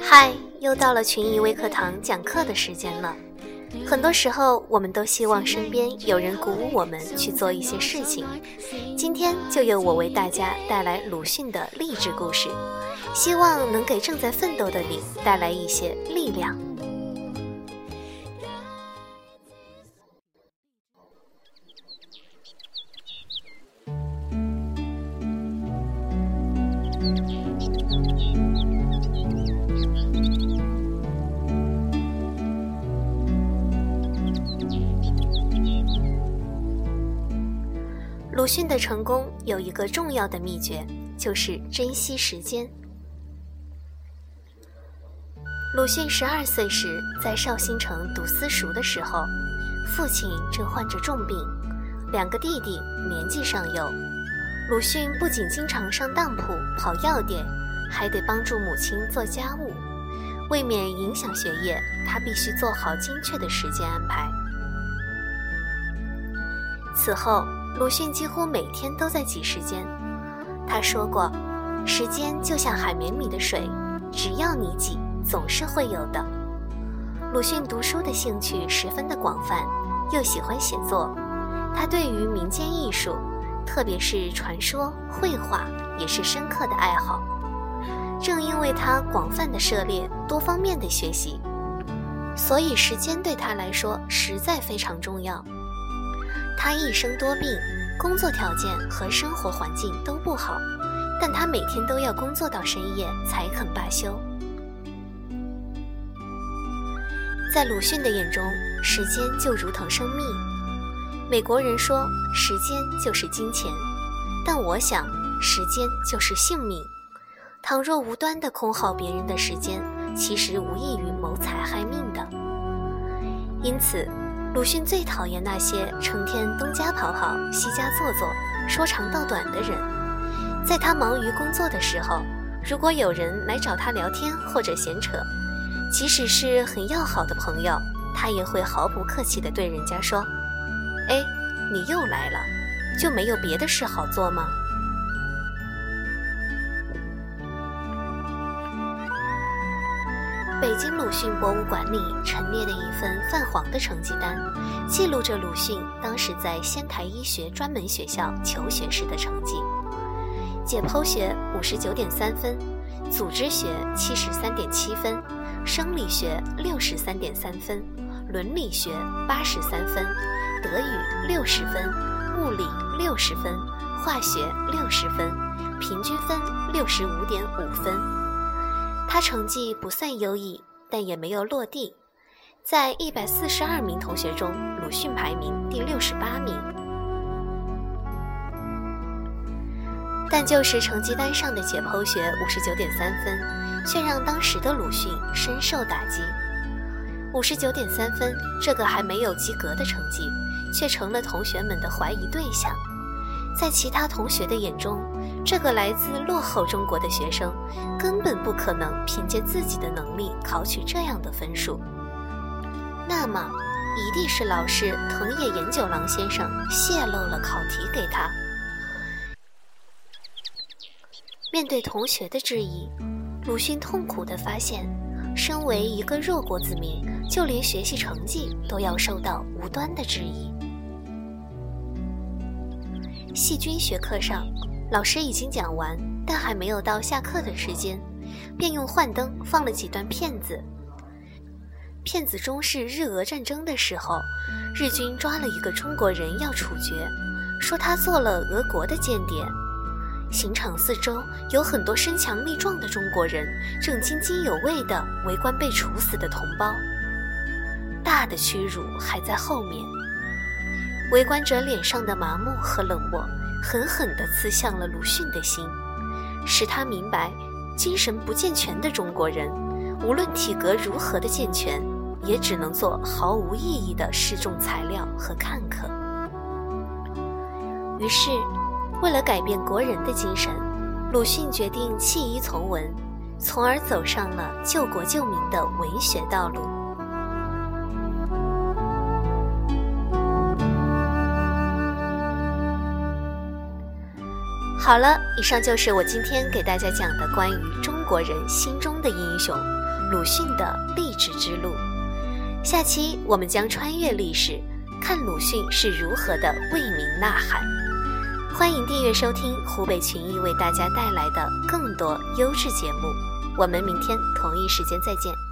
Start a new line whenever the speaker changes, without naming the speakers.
嗨，又到了群艺微课堂讲课的时间了。很多时候，我们都希望身边有人鼓舞我们去做一些事情。今天就由我为大家带来鲁迅的励志故事，希望能给正在奋斗的你带来一些力量。鲁迅的成功有一个重要的秘诀，就是珍惜时间。鲁迅十二岁时在绍兴城读私塾的时候，父亲正患着重病，两个弟弟年纪尚幼。鲁迅不仅经常上当铺跑药店，还得帮助母亲做家务，为免影响学业，他必须做好精确的时间安排。此后。鲁迅几乎每天都在挤时间。他说过：“时间就像海绵里的水，只要你挤，总是会有的。”鲁迅读书的兴趣十分的广泛，又喜欢写作。他对于民间艺术，特别是传说、绘画，也是深刻的爱好。正因为他广泛的涉猎、多方面的学习，所以时间对他来说实在非常重要。他一生多病，工作条件和生活环境都不好，但他每天都要工作到深夜才肯罢休。在鲁迅的眼中，时间就如同生命。美国人说时间就是金钱，但我想时间就是性命。倘若无端的空耗别人的时间，其实无异于谋财害命的。因此。鲁迅最讨厌那些成天东家跑跑、西家坐坐、说长道短的人。在他忙于工作的时候，如果有人来找他聊天或者闲扯，即使是很要好的朋友，他也会毫不客气地对人家说：“哎，你又来了，就没有别的事好做吗？”北京鲁迅博物馆里陈列的一份泛黄的成绩单，记录着鲁迅当时在仙台医学专门学校求学时的成绩：解剖学五十九点三分，组织学七十三点七分，生理学六十三点三分，伦理学八十三分，德语六十分，物理六十分，化学六十分，平均分六十五点五分。他成绩不算优异，但也没有落地，在一百四十二名同学中，鲁迅排名第六十八名。但就是成绩单上的解剖学五十九点三分，却让当时的鲁迅深受打击。五十九点三分这个还没有及格的成绩，却成了同学们的怀疑对象，在其他同学的眼中。这个来自落后中国的学生，根本不可能凭借自己的能力考取这样的分数。那么，一定是老师藤野研九郎先生泄露了考题给他。面对同学的质疑，鲁迅痛苦地发现，身为一个弱国子民，就连学习成绩都要受到无端的质疑。细菌学课上。老师已经讲完，但还没有到下课的时间，便用幻灯放了几段片子。片子中是日俄战争的时候，日军抓了一个中国人要处决，说他做了俄国的间谍。刑场四周有很多身强力壮的中国人，正津津有味地围观被处死的同胞。大的屈辱还在后面，围观者脸上的麻木和冷漠。狠狠地刺向了鲁迅的心，使他明白，精神不健全的中国人，无论体格如何的健全，也只能做毫无意义的示众材料和看客。于是，为了改变国人的精神，鲁迅决定弃医从文，从而走上了救国救民的文学道路。好了，以上就是我今天给大家讲的关于中国人心中的英雄鲁迅的励志之路。下期我们将穿越历史，看鲁迅是如何的为民呐喊。欢迎订阅收听湖北群艺为大家带来的更多优质节目。我们明天同一时间再见。